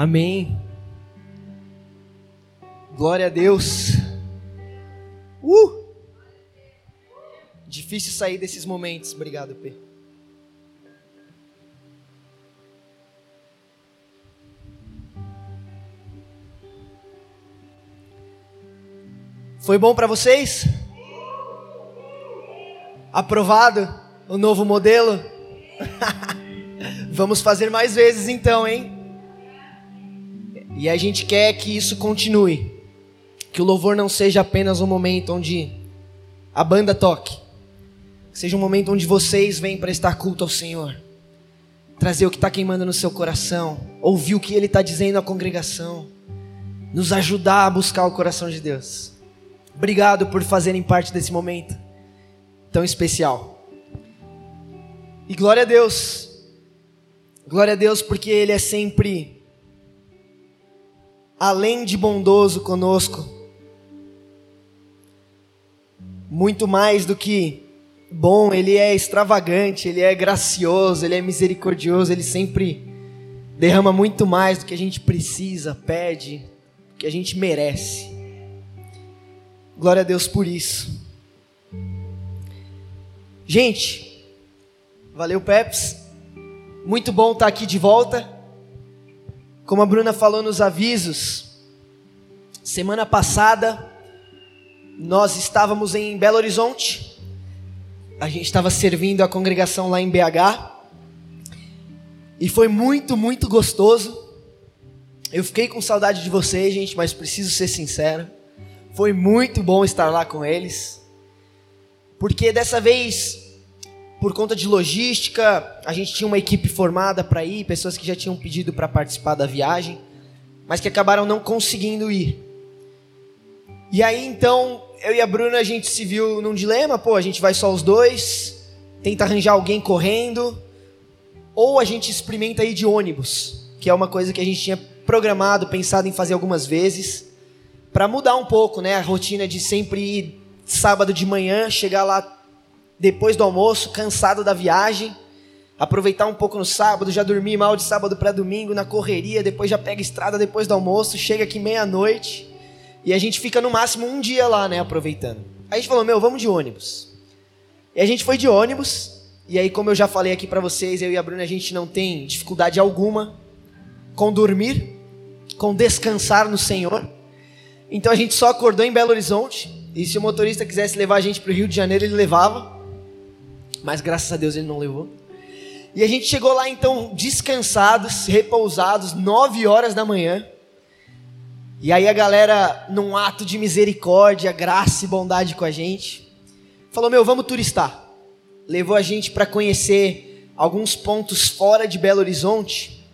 Amém. Glória a Deus. Uh! Difícil sair desses momentos. Obrigado, P. Foi bom para vocês? Aprovado o novo modelo? Vamos fazer mais vezes então, hein? E a gente quer que isso continue. Que o louvor não seja apenas um momento onde a banda toque. Que seja um momento onde vocês vêm prestar culto ao Senhor. Trazer o que está queimando no seu coração. Ouvir o que Ele está dizendo à congregação. Nos ajudar a buscar o coração de Deus. Obrigado por fazerem parte desse momento tão especial. E glória a Deus. Glória a Deus porque Ele é sempre, além de bondoso conosco, muito mais do que bom, Ele é extravagante, Ele é gracioso, Ele é misericordioso, Ele sempre derrama muito mais do que a gente precisa, pede, do que a gente merece. Glória a Deus por isso. Gente, valeu Peps. Muito bom estar aqui de volta. Como a Bruna falou nos avisos, semana passada nós estávamos em Belo Horizonte. A gente estava servindo a congregação lá em BH. E foi muito, muito gostoso. Eu fiquei com saudade de vocês, gente, mas preciso ser sincero. Foi muito bom estar lá com eles. Porque dessa vez, por conta de logística, a gente tinha uma equipe formada para ir, pessoas que já tinham pedido para participar da viagem, mas que acabaram não conseguindo ir. E aí então, eu e a Bruna a gente se viu num dilema, pô, a gente vai só os dois, tenta arranjar alguém correndo, ou a gente experimenta ir de ônibus, que é uma coisa que a gente tinha programado, pensado em fazer algumas vezes para mudar um pouco, né, a rotina de sempre ir sábado de manhã, chegar lá depois do almoço, cansado da viagem, aproveitar um pouco no sábado, já dormir mal de sábado para domingo na correria, depois já pega estrada depois do almoço, chega aqui meia-noite e a gente fica no máximo um dia lá, né, aproveitando. Aí a gente falou: "Meu, vamos de ônibus". E a gente foi de ônibus, e aí como eu já falei aqui para vocês, eu e a Bruna a gente não tem dificuldade alguma com dormir, com descansar no Senhor. Então a gente só acordou em Belo Horizonte. E se o motorista quisesse levar a gente para o Rio de Janeiro, ele levava. Mas graças a Deus ele não levou. E a gente chegou lá então descansados, repousados, nove horas da manhã. E aí a galera, num ato de misericórdia, graça e bondade com a gente, falou: Meu, vamos turistar. Levou a gente para conhecer alguns pontos fora de Belo Horizonte,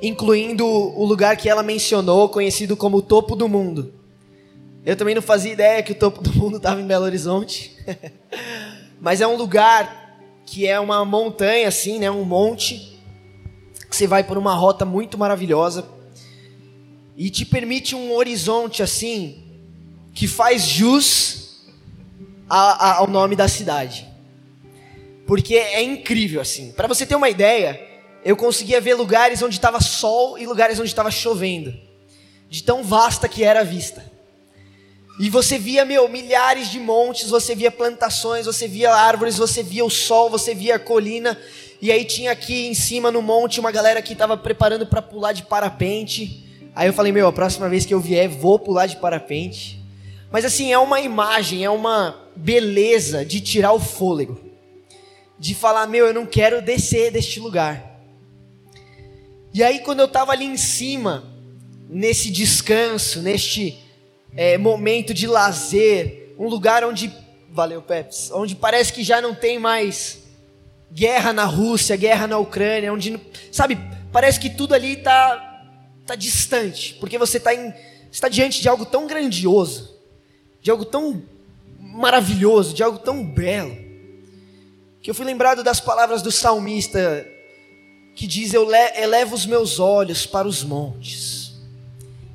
incluindo o lugar que ela mencionou, conhecido como o Topo do Mundo. Eu também não fazia ideia que o topo do mundo estava em Belo Horizonte. Mas é um lugar que é uma montanha assim, né, um monte que você vai por uma rota muito maravilhosa e te permite um horizonte assim que faz jus a, a, ao nome da cidade. Porque é incrível assim. Para você ter uma ideia, eu conseguia ver lugares onde estava sol e lugares onde estava chovendo, de tão vasta que era a vista. E você via, meu, milhares de montes, você via plantações, você via árvores, você via o sol, você via a colina. E aí tinha aqui em cima no monte uma galera que estava preparando para pular de parapente. Aí eu falei, meu, a próxima vez que eu vier, vou pular de parapente. Mas assim, é uma imagem, é uma beleza de tirar o fôlego. De falar, meu, eu não quero descer deste lugar. E aí quando eu estava ali em cima, nesse descanso, neste é, momento de lazer, um lugar onde, valeu Peps, onde parece que já não tem mais guerra na Rússia, guerra na Ucrânia, onde, sabe, parece que tudo ali está tá distante, porque você está está diante de algo tão grandioso, de algo tão maravilhoso, de algo tão belo, que eu fui lembrado das palavras do salmista que diz: Eu elevo os meus olhos para os montes,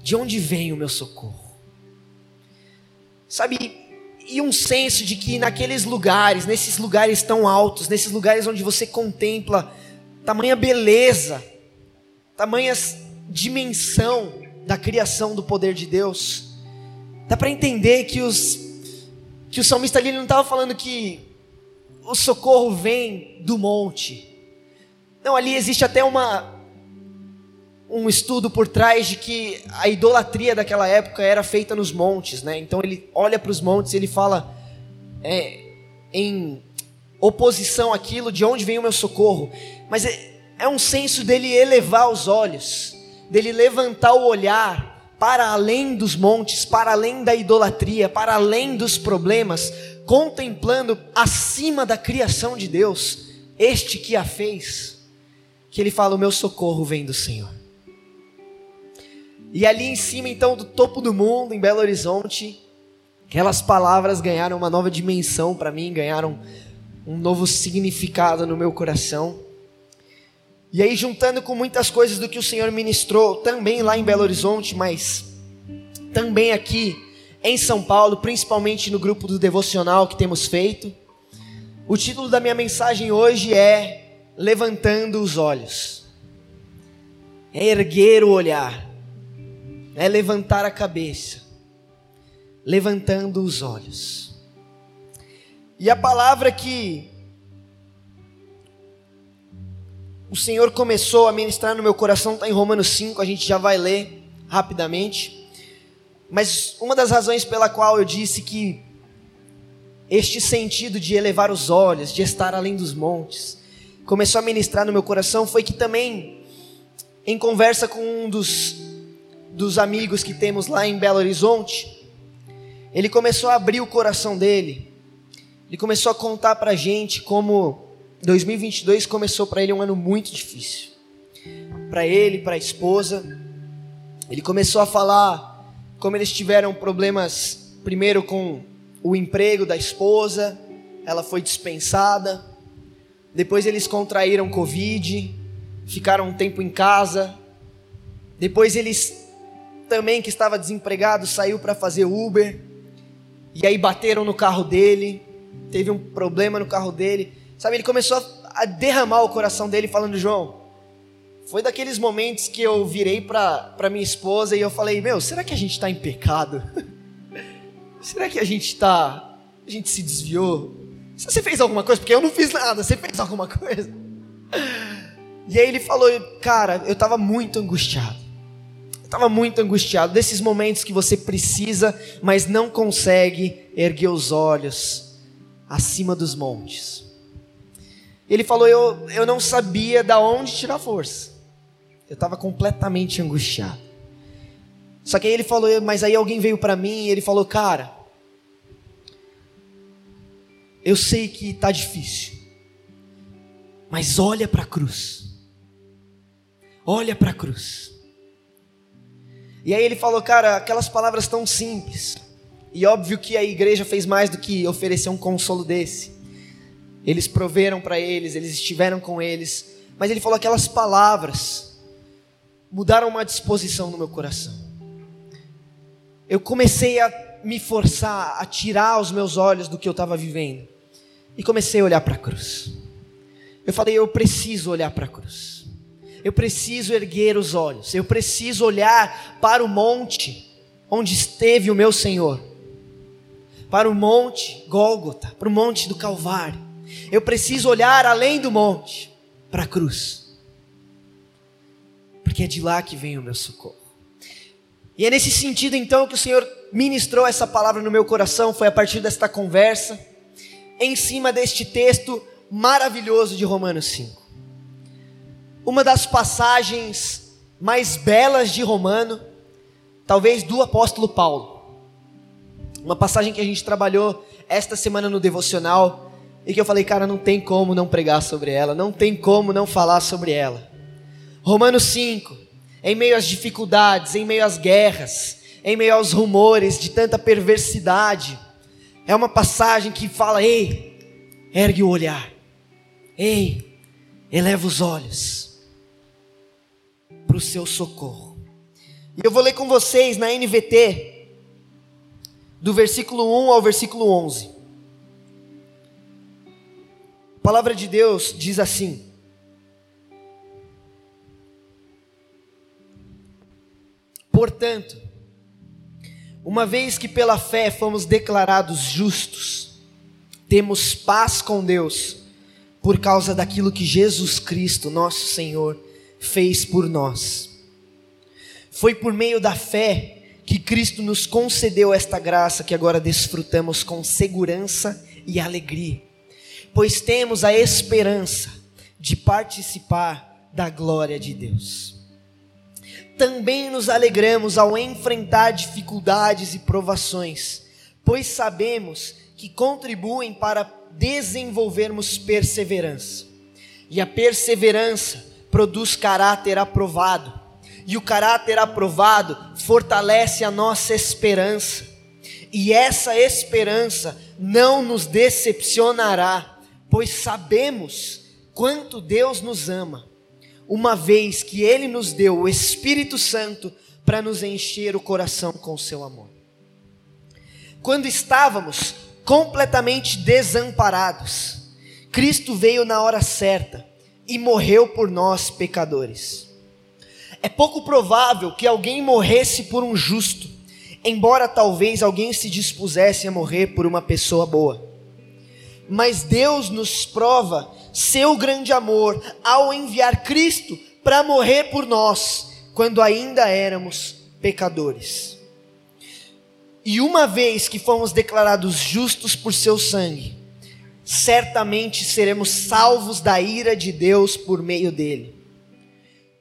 de onde vem o meu socorro? Sabe, e um senso de que naqueles lugares, nesses lugares tão altos, nesses lugares onde você contempla tamanha beleza, tamanhas dimensão da criação do poder de Deus, dá para entender que os que o salmista ali não estava falando que o socorro vem do monte. Não, ali existe até uma um estudo por trás de que a idolatria daquela época era feita nos montes, né? Então ele olha para os montes e ele fala é, em oposição àquilo, de onde vem o meu socorro. Mas é, é um senso dele elevar os olhos, dele levantar o olhar para além dos montes, para além da idolatria, para além dos problemas, contemplando acima da criação de Deus, este que a fez, que ele fala: O meu socorro vem do Senhor. E ali em cima, então, do topo do mundo, em Belo Horizonte, aquelas palavras ganharam uma nova dimensão para mim, ganharam um novo significado no meu coração. E aí, juntando com muitas coisas do que o Senhor ministrou, também lá em Belo Horizonte, mas também aqui em São Paulo, principalmente no grupo do devocional que temos feito, o título da minha mensagem hoje é Levantando os Olhos. É erguer o olhar é levantar a cabeça, levantando os olhos. E a palavra que o Senhor começou a ministrar no meu coração está em Romanos 5, a gente já vai ler rapidamente. Mas uma das razões pela qual eu disse que este sentido de elevar os olhos, de estar além dos montes, começou a ministrar no meu coração foi que também, em conversa com um dos dos amigos que temos lá em Belo Horizonte, ele começou a abrir o coração dele. Ele começou a contar para a gente como 2022 começou para ele um ano muito difícil. Para ele, para a esposa. Ele começou a falar como eles tiveram problemas, primeiro com o emprego da esposa, ela foi dispensada. Depois eles contraíram Covid, ficaram um tempo em casa. Depois eles também que estava desempregado saiu para fazer Uber. E aí bateram no carro dele, teve um problema no carro dele. Sabe, ele começou a derramar o coração dele falando: "João, foi daqueles momentos que eu virei para minha esposa e eu falei: "Meu, será que a gente está em pecado? será que a gente está a gente se desviou? Você fez alguma coisa? Porque eu não fiz nada. Você fez alguma coisa?" E aí ele falou: "Cara, eu estava muito angustiado estava muito angustiado, desses momentos que você precisa, mas não consegue erguer os olhos acima dos montes. Ele falou: Eu, eu não sabia da onde tirar força, eu estava completamente angustiado. Só que aí ele falou: Mas aí alguém veio para mim e ele falou: Cara, eu sei que está difícil, mas olha para a cruz. Olha para a cruz. E aí ele falou, cara, aquelas palavras tão simples. E óbvio que a igreja fez mais do que oferecer um consolo desse. Eles proveram para eles, eles estiveram com eles. Mas ele falou aquelas palavras mudaram uma disposição no meu coração. Eu comecei a me forçar a tirar os meus olhos do que eu estava vivendo e comecei a olhar para a cruz. Eu falei, eu preciso olhar para a cruz. Eu preciso erguer os olhos, eu preciso olhar para o monte onde esteve o meu Senhor, para o monte Gólgota, para o monte do Calvário. Eu preciso olhar além do monte, para a cruz, porque é de lá que vem o meu socorro. E é nesse sentido então que o Senhor ministrou essa palavra no meu coração, foi a partir desta conversa, em cima deste texto maravilhoso de Romanos 5 uma das passagens mais belas de Romano, talvez do apóstolo Paulo. Uma passagem que a gente trabalhou esta semana no devocional e que eu falei, cara, não tem como não pregar sobre ela, não tem como não falar sobre ela. Romanos 5, em meio às dificuldades, em meio às guerras, em meio aos rumores de tanta perversidade, é uma passagem que fala: ei, ergue o olhar, ei, eleva os olhos para o seu socorro. E eu vou ler com vocês na NVT, do versículo 1 ao versículo 11. A palavra de Deus diz assim: Portanto, uma vez que pela fé fomos declarados justos, temos paz com Deus por causa daquilo que Jesus Cristo, nosso Senhor, fez por nós. Foi por meio da fé que Cristo nos concedeu esta graça que agora desfrutamos com segurança e alegria, pois temos a esperança de participar da glória de Deus. Também nos alegramos ao enfrentar dificuldades e provações, pois sabemos que contribuem para desenvolvermos perseverança. E a perseverança produz caráter aprovado e o caráter aprovado fortalece a nossa esperança. E essa esperança não nos decepcionará, pois sabemos quanto Deus nos ama, uma vez que Ele nos deu o Espírito Santo para nos encher o coração com seu amor. Quando estávamos completamente desamparados, Cristo veio na hora certa e morreu por nós, pecadores. É pouco provável que alguém morresse por um justo, embora talvez alguém se dispusesse a morrer por uma pessoa boa. Mas Deus nos prova seu grande amor ao enviar Cristo para morrer por nós, quando ainda éramos pecadores. E uma vez que fomos declarados justos por seu sangue, certamente seremos salvos da ira de Deus por meio dele.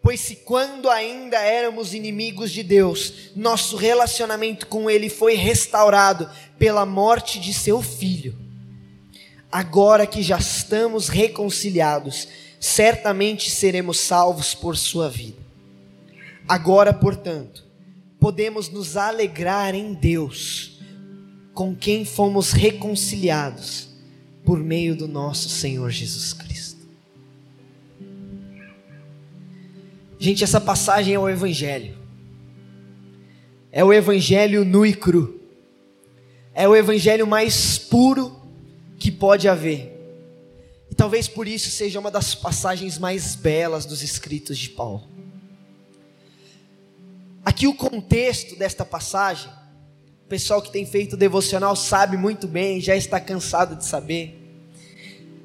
Pois se quando ainda éramos inimigos de Deus, nosso relacionamento com Ele foi restaurado pela morte de seu filho, agora que já estamos reconciliados, certamente seremos salvos por sua vida. Agora, portanto, podemos nos alegrar em Deus, com quem fomos reconciliados por meio do nosso Senhor Jesus Cristo. Gente, essa passagem é o Evangelho. É o Evangelho nu e cru. É o Evangelho mais puro que pode haver. E talvez por isso seja uma das passagens mais belas dos escritos de Paulo. Aqui o contexto desta passagem, o pessoal que tem feito devocional sabe muito bem, já está cansado de saber.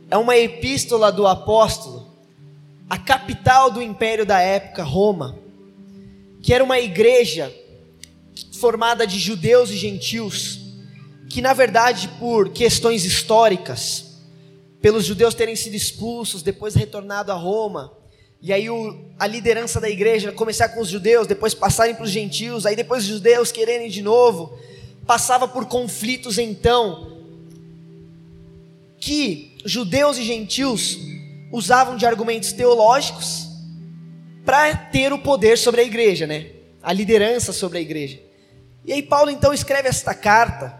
É uma epístola do apóstolo a capital do império da época, Roma, que era uma igreja formada de judeus e gentios, que na verdade, por questões históricas, pelos judeus terem sido expulsos, depois retornado a Roma, e aí o, a liderança da igreja começar com os judeus, depois passarem para os gentios, aí depois os judeus quererem de novo, passava por conflitos então, que judeus e gentios usavam de argumentos teológicos para ter o poder sobre a igreja, né? A liderança sobre a igreja. E aí Paulo então escreve esta carta,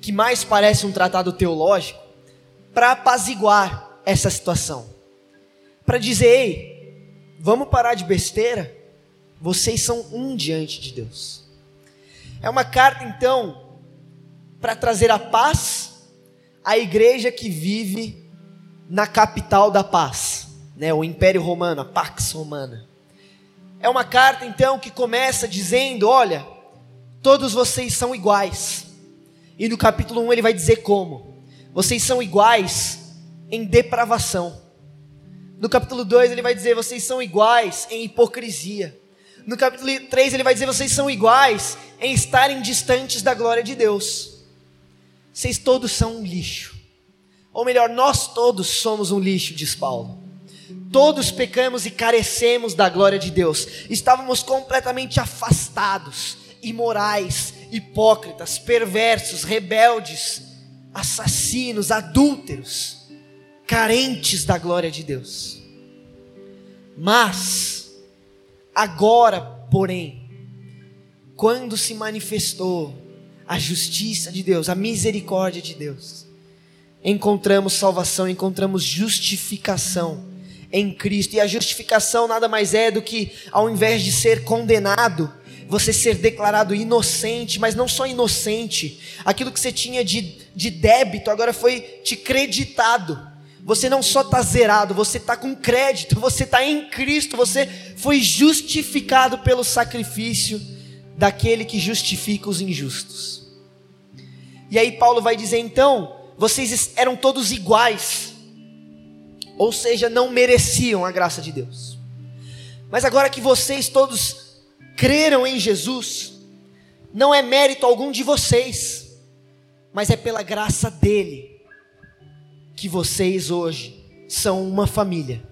que mais parece um tratado teológico, para apaziguar essa situação. Para dizer, ei, vamos parar de besteira? Vocês são um diante de Deus. É uma carta então para trazer a paz à igreja que vive na capital da paz, né, o Império Romano, a Pax Romana. É uma carta então que começa dizendo: olha, todos vocês são iguais. E no capítulo 1 ele vai dizer como: vocês são iguais em depravação. No capítulo 2 ele vai dizer: vocês são iguais em hipocrisia. No capítulo 3 ele vai dizer: vocês são iguais em estarem distantes da glória de Deus. Vocês todos são um lixo. Ou melhor, nós todos somos um lixo, diz Paulo. Todos pecamos e carecemos da glória de Deus. Estávamos completamente afastados, imorais, hipócritas, perversos, rebeldes, assassinos, adúlteros, carentes da glória de Deus. Mas, agora, porém, quando se manifestou a justiça de Deus, a misericórdia de Deus, encontramos salvação, encontramos justificação em Cristo. E a justificação nada mais é do que, ao invés de ser condenado, você ser declarado inocente, mas não só inocente, aquilo que você tinha de, de débito agora foi te creditado. Você não só está zerado, você está com crédito, você está em Cristo, você foi justificado pelo sacrifício daquele que justifica os injustos. E aí Paulo vai dizer então, vocês eram todos iguais, ou seja, não mereciam a graça de Deus. Mas agora que vocês todos creram em Jesus, não é mérito algum de vocês, mas é pela graça dele que vocês hoje são uma família,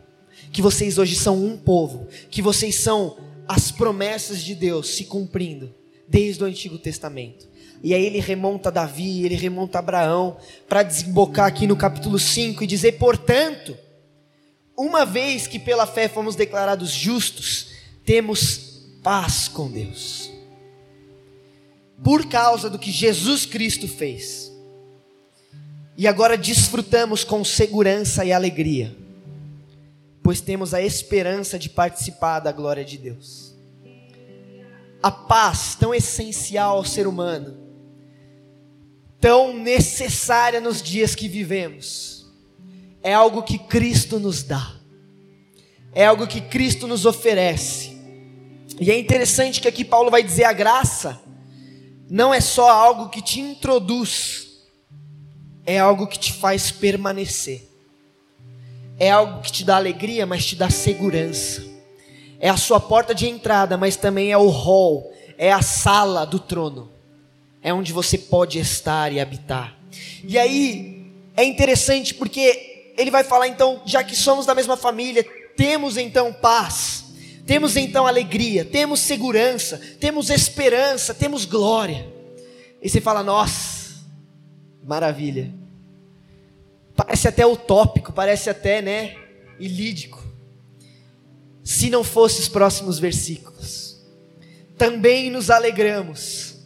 que vocês hoje são um povo, que vocês são as promessas de Deus se cumprindo desde o Antigo Testamento. E aí ele remonta Davi, ele remonta Abraão, para desembocar aqui no capítulo 5 e dizer: portanto, uma vez que pela fé fomos declarados justos, temos paz com Deus por causa do que Jesus Cristo fez. E agora desfrutamos com segurança e alegria, pois temos a esperança de participar da glória de Deus. A paz tão essencial ao ser humano, tão necessária nos dias que vivemos, é algo que Cristo nos dá, é algo que Cristo nos oferece. E é interessante que aqui Paulo vai dizer a graça não é só algo que te introduz, é algo que te faz permanecer. É algo que te dá alegria, mas te dá segurança. É a sua porta de entrada, mas também é o hall, é a sala do trono. É onde você pode estar e habitar. E aí é interessante porque ele vai falar então, já que somos da mesma família, temos então paz temos então alegria, temos segurança, temos esperança, temos glória. E você fala, nossa, maravilha. Parece até utópico, parece até, né, ilídico. Se não fosse os próximos versículos. Também nos alegramos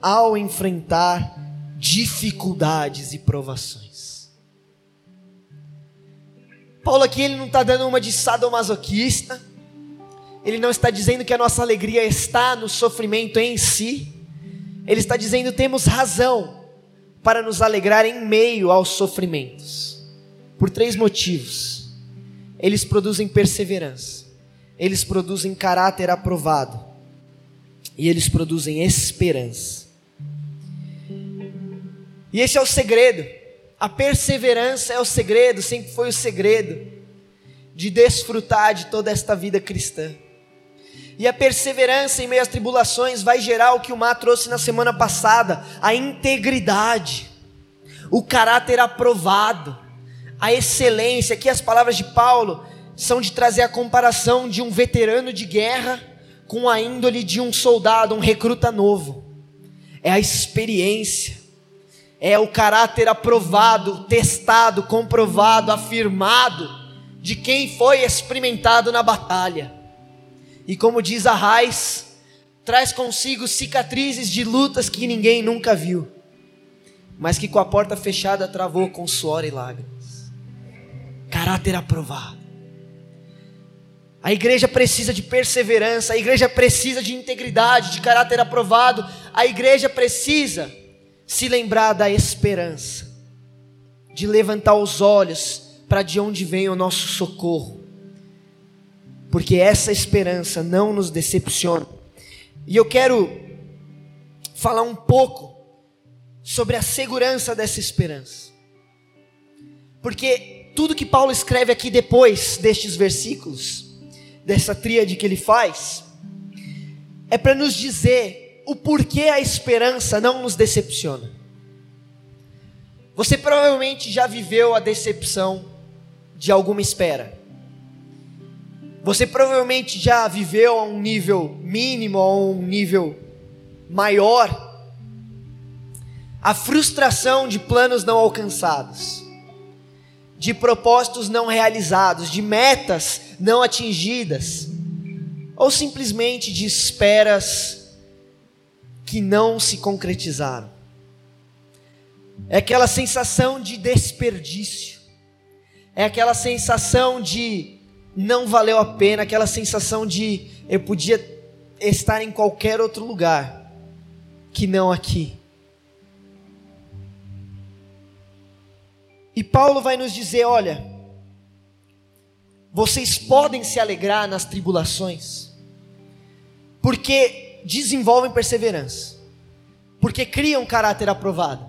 ao enfrentar dificuldades e provações. Paulo aqui ele não está dando uma de sadomasoquista ele não está dizendo que a nossa alegria está no sofrimento em si. Ele está dizendo temos razão para nos alegrar em meio aos sofrimentos. Por três motivos. Eles produzem perseverança. Eles produzem caráter aprovado. E eles produzem esperança. E esse é o segredo. A perseverança é o segredo, sempre foi o segredo de desfrutar de toda esta vida cristã. E a perseverança em meio às tribulações vai gerar o que o Mar trouxe na semana passada: a integridade, o caráter aprovado, a excelência. Aqui as palavras de Paulo são de trazer a comparação de um veterano de guerra com a índole de um soldado, um recruta novo. É a experiência, é o caráter aprovado, testado, comprovado, afirmado de quem foi experimentado na batalha. E como diz a Raiz, traz consigo cicatrizes de lutas que ninguém nunca viu, mas que com a porta fechada travou com suor e lágrimas. Caráter aprovado. A igreja precisa de perseverança, a igreja precisa de integridade, de caráter aprovado, a igreja precisa se lembrar da esperança, de levantar os olhos para de onde vem o nosso socorro porque essa esperança não nos decepciona. E eu quero falar um pouco sobre a segurança dessa esperança. Porque tudo que Paulo escreve aqui depois destes versículos, dessa tríade que ele faz, é para nos dizer o porquê a esperança não nos decepciona. Você provavelmente já viveu a decepção de alguma espera. Você provavelmente já viveu a um nível mínimo, a um nível maior, a frustração de planos não alcançados, de propósitos não realizados, de metas não atingidas, ou simplesmente de esperas que não se concretizaram. É aquela sensação de desperdício, é aquela sensação de não valeu a pena, aquela sensação de eu podia estar em qualquer outro lugar que não aqui. E Paulo vai nos dizer: olha, vocês podem se alegrar nas tribulações, porque desenvolvem perseverança, porque criam caráter aprovado,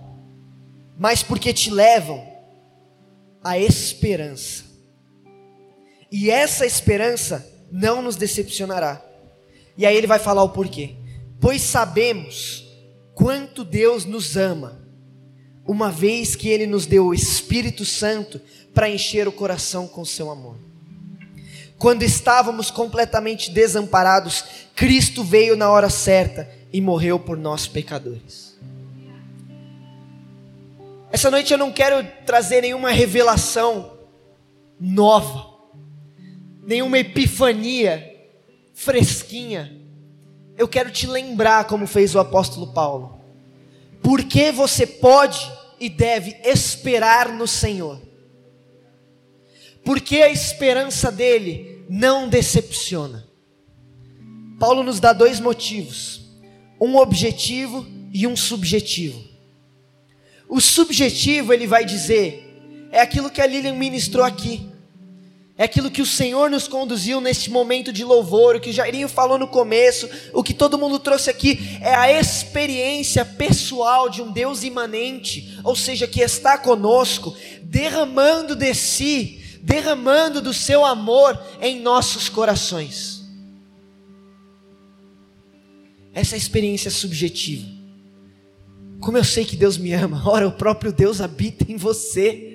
mas porque te levam à esperança. E essa esperança não nos decepcionará. E aí ele vai falar o porquê. Pois sabemos quanto Deus nos ama, uma vez que ele nos deu o Espírito Santo para encher o coração com seu amor. Quando estávamos completamente desamparados, Cristo veio na hora certa e morreu por nós pecadores. Essa noite eu não quero trazer nenhuma revelação nova, nenhuma epifania fresquinha. Eu quero te lembrar como fez o apóstolo Paulo. Porque você pode e deve esperar no Senhor. Porque a esperança dele não decepciona. Paulo nos dá dois motivos: um objetivo e um subjetivo. O subjetivo, ele vai dizer, é aquilo que a Lilian ministrou aqui. É aquilo que o Senhor nos conduziu neste momento de louvor, o que o Jairinho falou no começo, o que todo mundo trouxe aqui, é a experiência pessoal de um Deus imanente, ou seja, que está conosco, derramando de si, derramando do seu amor em nossos corações. Essa é a experiência subjetiva. Como eu sei que Deus me ama? Ora, o próprio Deus habita em você.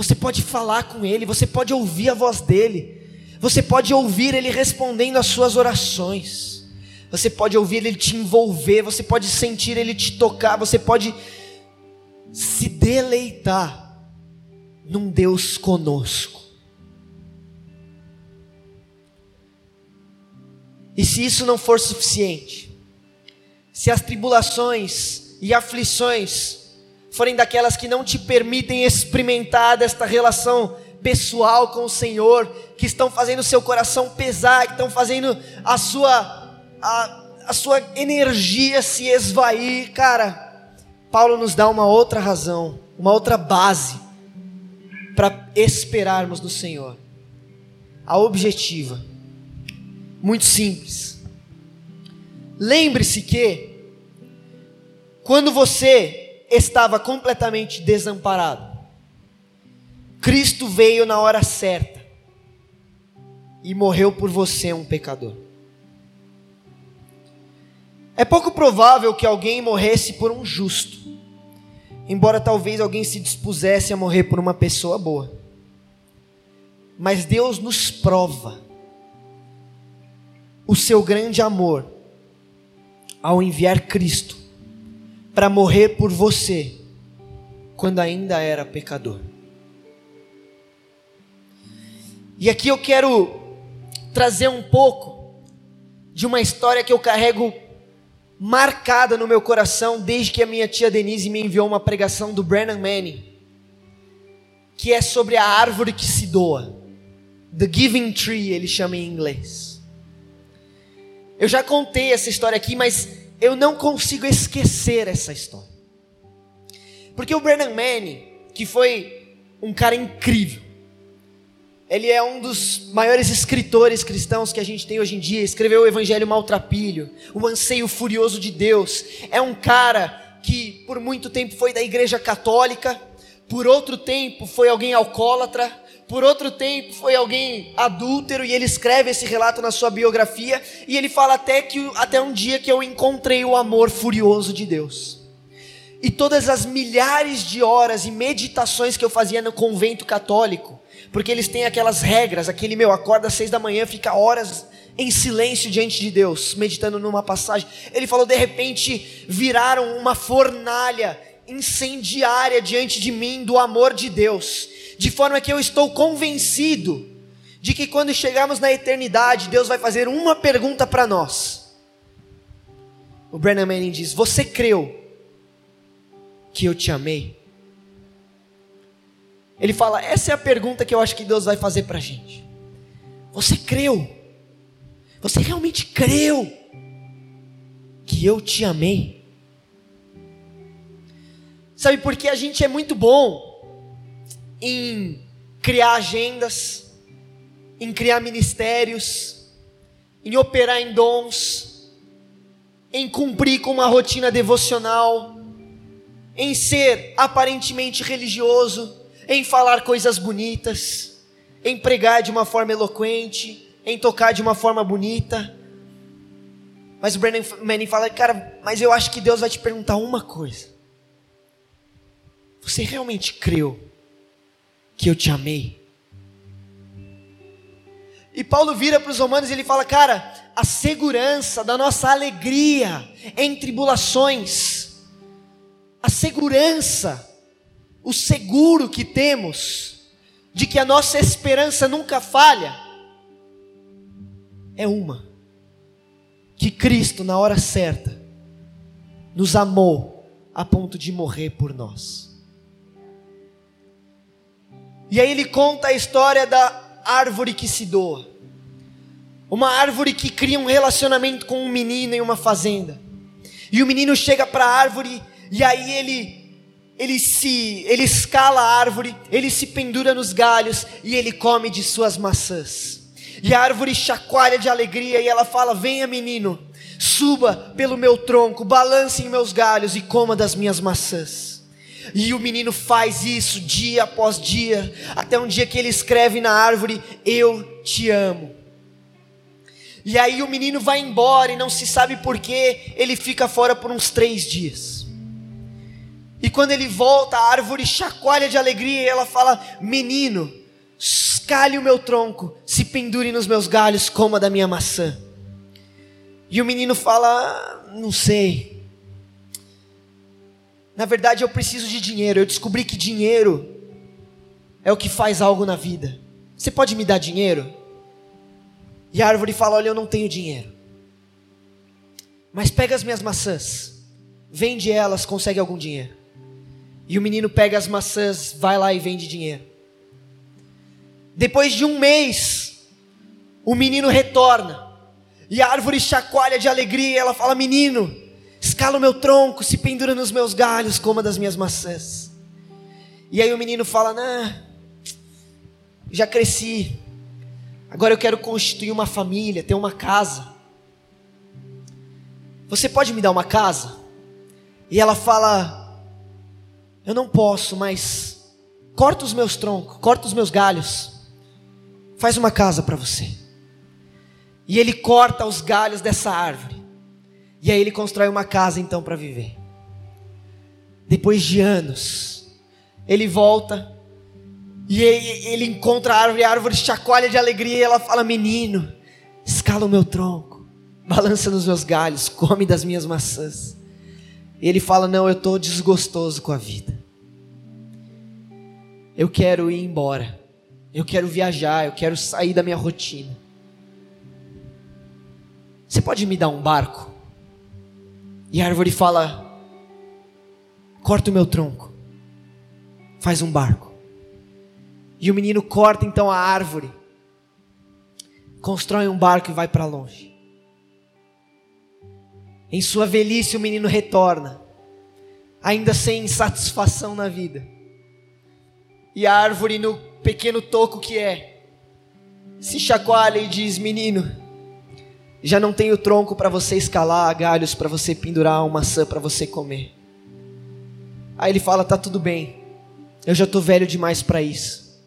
Você pode falar com Ele, você pode ouvir a voz dEle, você pode ouvir Ele respondendo às suas orações, você pode ouvir Ele te envolver, você pode sentir Ele te tocar, você pode se deleitar num Deus conosco. E se isso não for suficiente, se as tribulações e aflições forem daquelas que não te permitem experimentar desta relação pessoal com o Senhor, que estão fazendo o seu coração pesar, que estão fazendo a sua a, a sua energia se esvair, cara. Paulo nos dá uma outra razão, uma outra base para esperarmos no Senhor. A objetiva muito simples. Lembre-se que, quando você estava completamente desamparado, Cristo veio na hora certa e morreu por você, um pecador. É pouco provável que alguém morresse por um justo, embora talvez alguém se dispusesse a morrer por uma pessoa boa. Mas Deus nos prova o seu grande amor ao enviar Cristo para morrer por você quando ainda era pecador. E aqui eu quero trazer um pouco de uma história que eu carrego marcada no meu coração desde que a minha tia Denise me enviou uma pregação do Brennan Manning, que é sobre a árvore que se doa. The Giving Tree, ele chama em inglês. Eu já contei essa história aqui, mas eu não consigo esquecer essa história. Porque o Brennan Manning, que foi um cara incrível, ele é um dos maiores escritores cristãos que a gente tem hoje em dia. Escreveu o Evangelho Maltrapilho, o Anseio Furioso de Deus. É um cara que por muito tempo foi da Igreja Católica, por outro tempo foi alguém alcoólatra, por outro tempo foi alguém adúltero e ele escreve esse relato na sua biografia e ele fala até que até um dia que eu encontrei o amor furioso de Deus. E todas as milhares de horas e meditações que eu fazia no convento católico, porque eles têm aquelas regras, aquele meu acorda às seis da manhã, fica horas em silêncio diante de Deus, meditando numa passagem. Ele falou, de repente viraram uma fornalha incendiária diante de mim do amor de Deus de forma que eu estou convencido de que quando chegarmos na eternidade, Deus vai fazer uma pergunta para nós. O Brennan Manning diz: Você creu que eu te amei? Ele fala: Essa é a pergunta que eu acho que Deus vai fazer para a gente. Você creu? Você realmente creu que eu te amei? Sabe, porque a gente é muito bom em criar agendas, em criar ministérios, em operar em dons, em cumprir com uma rotina devocional, em ser aparentemente religioso, em falar coisas bonitas, em pregar de uma forma eloquente, em tocar de uma forma bonita. Mas o Brandon Manning fala, cara, mas eu acho que Deus vai te perguntar uma coisa. Você realmente creu que eu te amei? E Paulo vira para os romanos e ele fala, cara, a segurança da nossa alegria em tribulações, a segurança, o seguro que temos de que a nossa esperança nunca falha, é uma: que Cristo, na hora certa, nos amou a ponto de morrer por nós. E aí ele conta a história da árvore que se doa. Uma árvore que cria um relacionamento com um menino em uma fazenda. E o menino chega para a árvore e aí ele ele se ele escala a árvore, ele se pendura nos galhos e ele come de suas maçãs. E a árvore chacoalha de alegria e ela fala: Venha, menino, suba pelo meu tronco, balance em meus galhos e coma das minhas maçãs. E o menino faz isso dia após dia, até um dia que ele escreve na árvore: Eu te amo. E aí o menino vai embora e não se sabe porquê, ele fica fora por uns três dias. E quando ele volta, a árvore chacoalha de alegria e ela fala: Menino, escale o meu tronco, se pendure nos meus galhos, coma da minha maçã. E o menino fala: Não sei. Na verdade, eu preciso de dinheiro. Eu descobri que dinheiro é o que faz algo na vida. Você pode me dar dinheiro? E a árvore fala: Olha, eu não tenho dinheiro. Mas pega as minhas maçãs, vende elas, consegue algum dinheiro. E o menino pega as maçãs, vai lá e vende dinheiro. Depois de um mês, o menino retorna. E a árvore chacoalha de alegria. Ela fala: Menino, escala o meu tronco, se pendura nos meus galhos, coma das minhas maçãs. E aí o menino fala: Nah, já cresci. Agora eu quero constituir uma família, ter uma casa. Você pode me dar uma casa? E ela fala: Eu não posso, mas corta os meus troncos, corta os meus galhos faz uma casa para você. E ele corta os galhos dessa árvore. E aí ele constrói uma casa então para viver. Depois de anos, ele volta e ele encontra a árvore, a árvore chacoalha de alegria e ela fala: Menino, escala o meu tronco, balança nos meus galhos, come das minhas maçãs. E ele fala: Não, eu estou desgostoso com a vida. Eu quero ir embora. Eu quero viajar, eu quero sair da minha rotina. Você pode me dar um barco? E a árvore fala: corta o meu tronco, faz um barco. E o menino corta então a árvore, constrói um barco e vai para longe. Em sua velhice, o menino retorna, ainda sem satisfação na vida. E a árvore, no pequeno toco que é, se chacoalha e diz: Menino, já não tenho tronco para você escalar, galhos para você pendurar, uma maçã para você comer. Aí ele fala: Tá tudo bem, eu já estou velho demais para isso.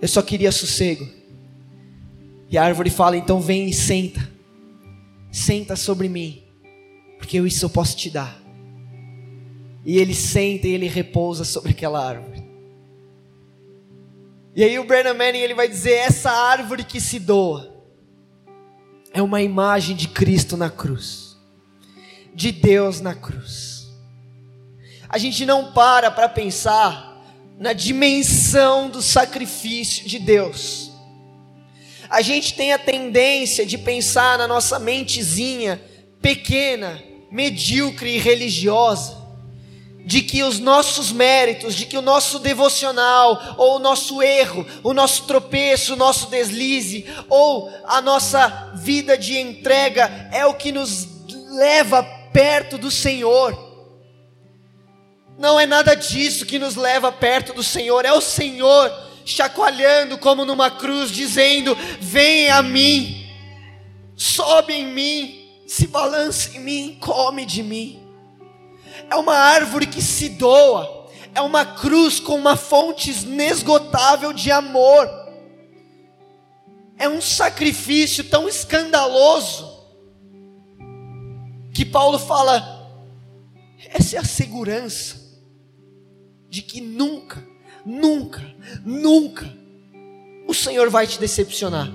Eu só queria sossego. E a árvore fala: Então vem e senta, senta sobre mim, porque isso eu posso te dar. E ele senta e ele repousa sobre aquela árvore. E aí o Brennan Manning ele vai dizer: essa árvore que se doa é uma imagem de Cristo na cruz, de Deus na cruz. A gente não para para pensar na dimensão do sacrifício de Deus. A gente tem a tendência de pensar na nossa mentezinha pequena, medíocre e religiosa de que os nossos méritos, de que o nosso devocional, ou o nosso erro, o nosso tropeço, o nosso deslize, ou a nossa vida de entrega é o que nos leva perto do Senhor. Não é nada disso que nos leva perto do Senhor, é o Senhor chacoalhando como numa cruz, dizendo: Vem a mim, sobe em mim, se balança em mim, come de mim. É uma árvore que se doa, é uma cruz com uma fonte inesgotável de amor. É um sacrifício tão escandaloso que Paulo fala, essa é a segurança de que nunca, nunca, nunca o Senhor vai te decepcionar.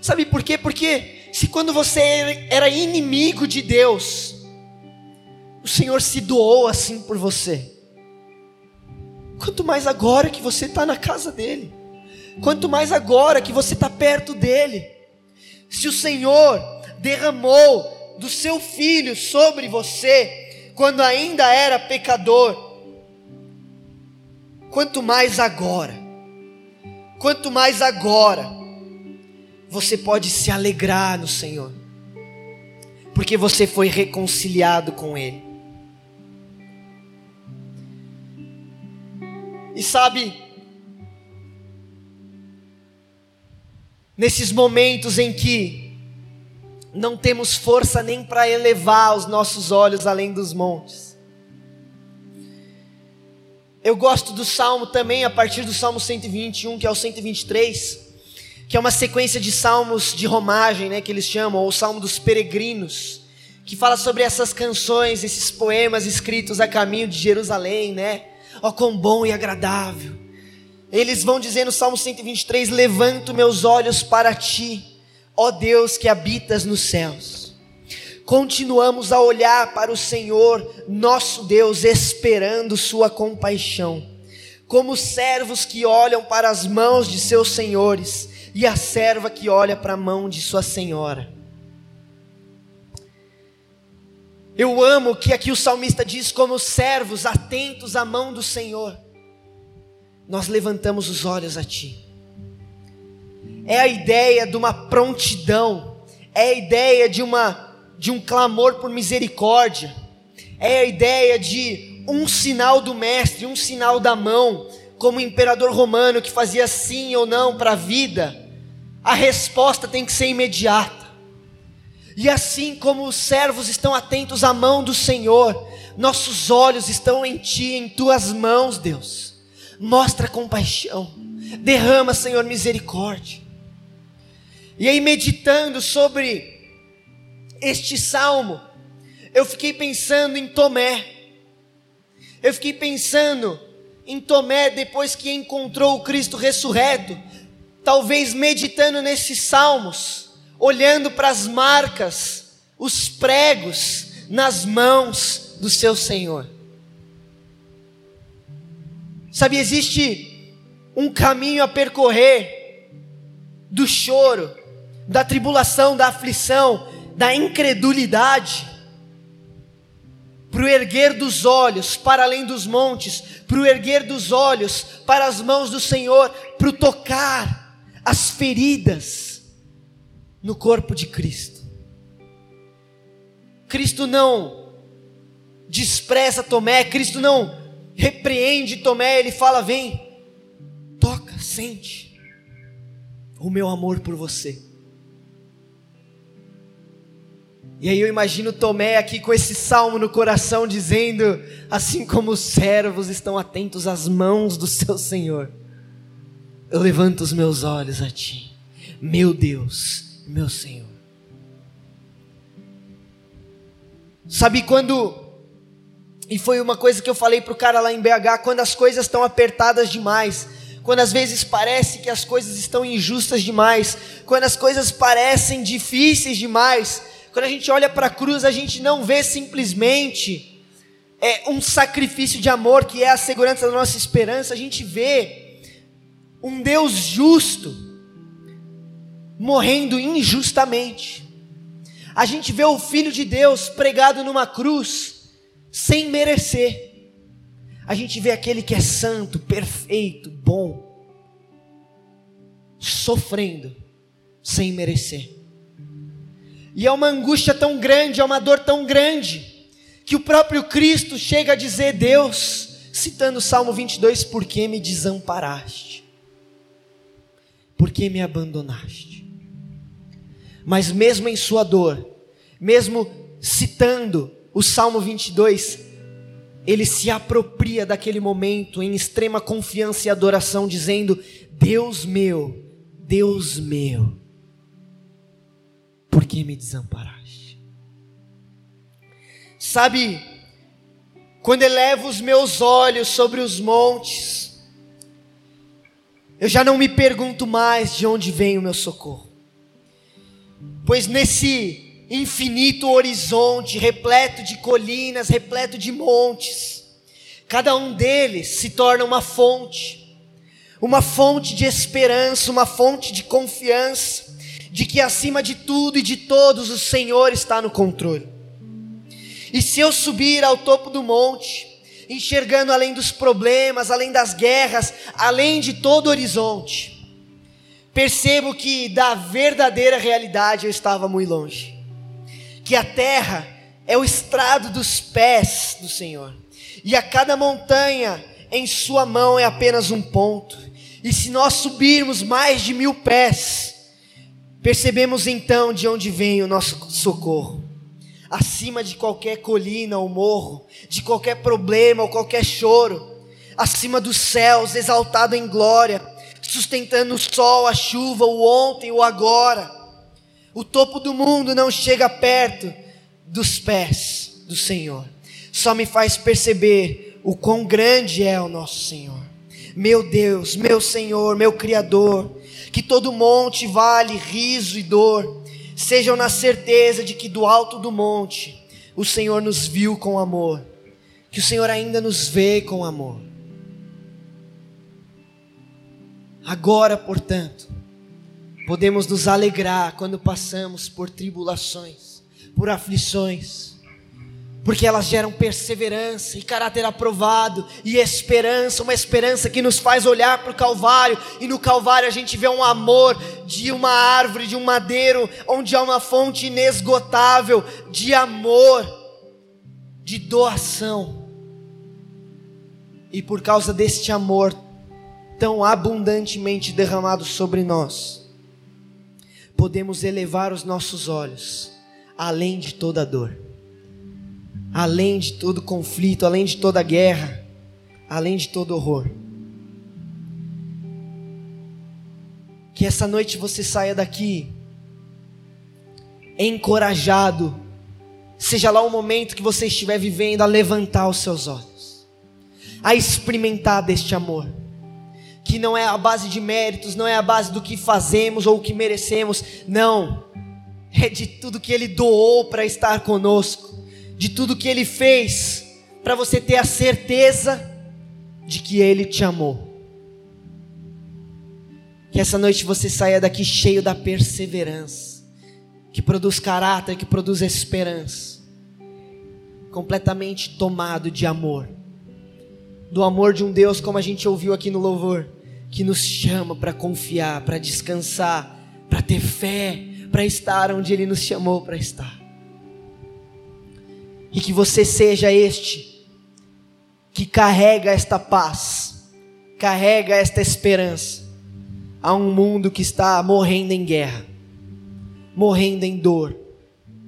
Sabe por quê? Porque se quando você era inimigo de Deus, o Senhor se doou assim por você. Quanto mais agora que você está na casa dele, quanto mais agora que você está perto dele. Se o Senhor derramou do seu filho sobre você, quando ainda era pecador, quanto mais agora, quanto mais agora você pode se alegrar no Senhor, porque você foi reconciliado com Ele. E sabe, nesses momentos em que não temos força nem para elevar os nossos olhos além dos montes, eu gosto do salmo também, a partir do salmo 121, que é o 123, que é uma sequência de salmos de romagem, né, que eles chamam, ou o salmo dos peregrinos, que fala sobre essas canções, esses poemas escritos a caminho de Jerusalém, né? Ó, oh, quão bom e agradável. Eles vão dizer no salmo 123: Levanto meus olhos para ti, ó Deus que habitas nos céus continuamos a olhar para o Senhor, nosso Deus, esperando Sua compaixão, como servos que olham para as mãos de seus senhores e a serva que olha para a mão de sua senhora. Eu amo que aqui o salmista diz: como servos atentos à mão do Senhor, nós levantamos os olhos a Ti. É a ideia de uma prontidão, é a ideia de uma de um clamor por misericórdia, é a ideia de um sinal do mestre, um sinal da mão, como o imperador romano que fazia sim ou não para a vida, a resposta tem que ser imediata. E assim como os servos estão atentos à mão do Senhor, nossos olhos estão em Ti, em Tuas mãos, Deus. Mostra compaixão, derrama, Senhor, misericórdia. E aí, meditando sobre este salmo, eu fiquei pensando em Tomé. Eu fiquei pensando em Tomé depois que encontrou o Cristo ressurreto, talvez meditando nesses salmos, olhando para as marcas, os pregos nas mãos do seu Senhor. Sabe, existe um caminho a percorrer do choro, da tribulação, da aflição, da incredulidade, para o erguer dos olhos para além dos montes, para o erguer dos olhos para as mãos do Senhor, para o tocar as feridas no corpo de Cristo. Cristo não despreza Tomé, Cristo não repreende Tomé, ele fala: vem, toca, sente o meu amor por você. E aí eu imagino Tomé aqui com esse salmo no coração dizendo: assim como os servos estão atentos às mãos do seu Senhor, eu levanto os meus olhos a ti, meu Deus, meu Senhor. Sabe quando e foi uma coisa que eu falei pro cara lá em BH, quando as coisas estão apertadas demais, quando às vezes parece que as coisas estão injustas demais, quando as coisas parecem difíceis demais, quando a gente olha para a cruz, a gente não vê simplesmente é, um sacrifício de amor que é a segurança da nossa esperança, a gente vê um Deus justo morrendo injustamente. A gente vê o Filho de Deus pregado numa cruz sem merecer. A gente vê aquele que é santo, perfeito, bom, sofrendo sem merecer. E é uma angústia tão grande, é uma dor tão grande, que o próprio Cristo chega a dizer: Deus, citando o Salmo 22, por que me desamparaste? Por que me abandonaste? Mas mesmo em sua dor, mesmo citando o Salmo 22, ele se apropria daquele momento em extrema confiança e adoração, dizendo: Deus meu, Deus meu, por que me desamparaste? Sabe, quando elevo os meus olhos sobre os montes, eu já não me pergunto mais de onde vem o meu socorro, pois nesse infinito horizonte, repleto de colinas, repleto de montes. Cada um deles se torna uma fonte, uma fonte de esperança, uma fonte de confiança, de que acima de tudo e de todos o Senhor está no controle. E se eu subir ao topo do monte, enxergando além dos problemas, além das guerras, além de todo o horizonte, percebo que da verdadeira realidade eu estava muito longe. Que a terra é o estrado dos pés do Senhor, e a cada montanha em Sua mão é apenas um ponto, e se nós subirmos mais de mil pés, percebemos então de onde vem o nosso socorro. Acima de qualquer colina ou morro, de qualquer problema ou qualquer choro, acima dos céus, exaltado em glória, sustentando o sol, a chuva, o ontem, o agora o topo do mundo não chega perto dos pés do Senhor. Só me faz perceber o quão grande é o nosso Senhor. Meu Deus, meu Senhor, meu Criador, que todo monte, vale, riso e dor sejam na certeza de que do alto do monte o Senhor nos viu com amor, que o Senhor ainda nos vê com amor. Agora, portanto, Podemos nos alegrar quando passamos por tribulações, por aflições, porque elas geram perseverança e caráter aprovado e esperança, uma esperança que nos faz olhar para o Calvário e no Calvário a gente vê um amor de uma árvore, de um madeiro, onde há uma fonte inesgotável de amor, de doação. E por causa deste amor tão abundantemente derramado sobre nós, podemos elevar os nossos olhos além de toda dor, além de todo conflito, além de toda guerra, além de todo horror. Que essa noite você saia daqui encorajado, seja lá o momento que você estiver vivendo, a levantar os seus olhos, a experimentar deste amor que não é a base de méritos, não é a base do que fazemos ou o que merecemos, não, é de tudo que Ele doou para estar conosco, de tudo que Ele fez, para você ter a certeza de que Ele te amou. Que essa noite você saia daqui cheio da perseverança, que produz caráter, que produz esperança, completamente tomado de amor. Do amor de um Deus, como a gente ouviu aqui no louvor, que nos chama para confiar, para descansar, para ter fé, para estar onde Ele nos chamou para estar. E que você seja este que carrega esta paz, carrega esta esperança a um mundo que está morrendo em guerra, morrendo em dor,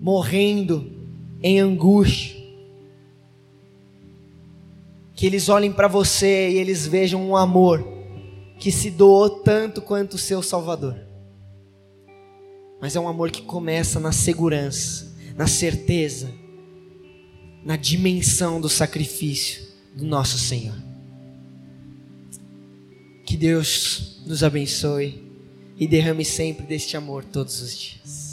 morrendo em angústia que eles olhem para você e eles vejam um amor que se doou tanto quanto o seu Salvador. Mas é um amor que começa na segurança, na certeza, na dimensão do sacrifício do nosso Senhor. Que Deus nos abençoe e derrame sempre deste amor todos os dias.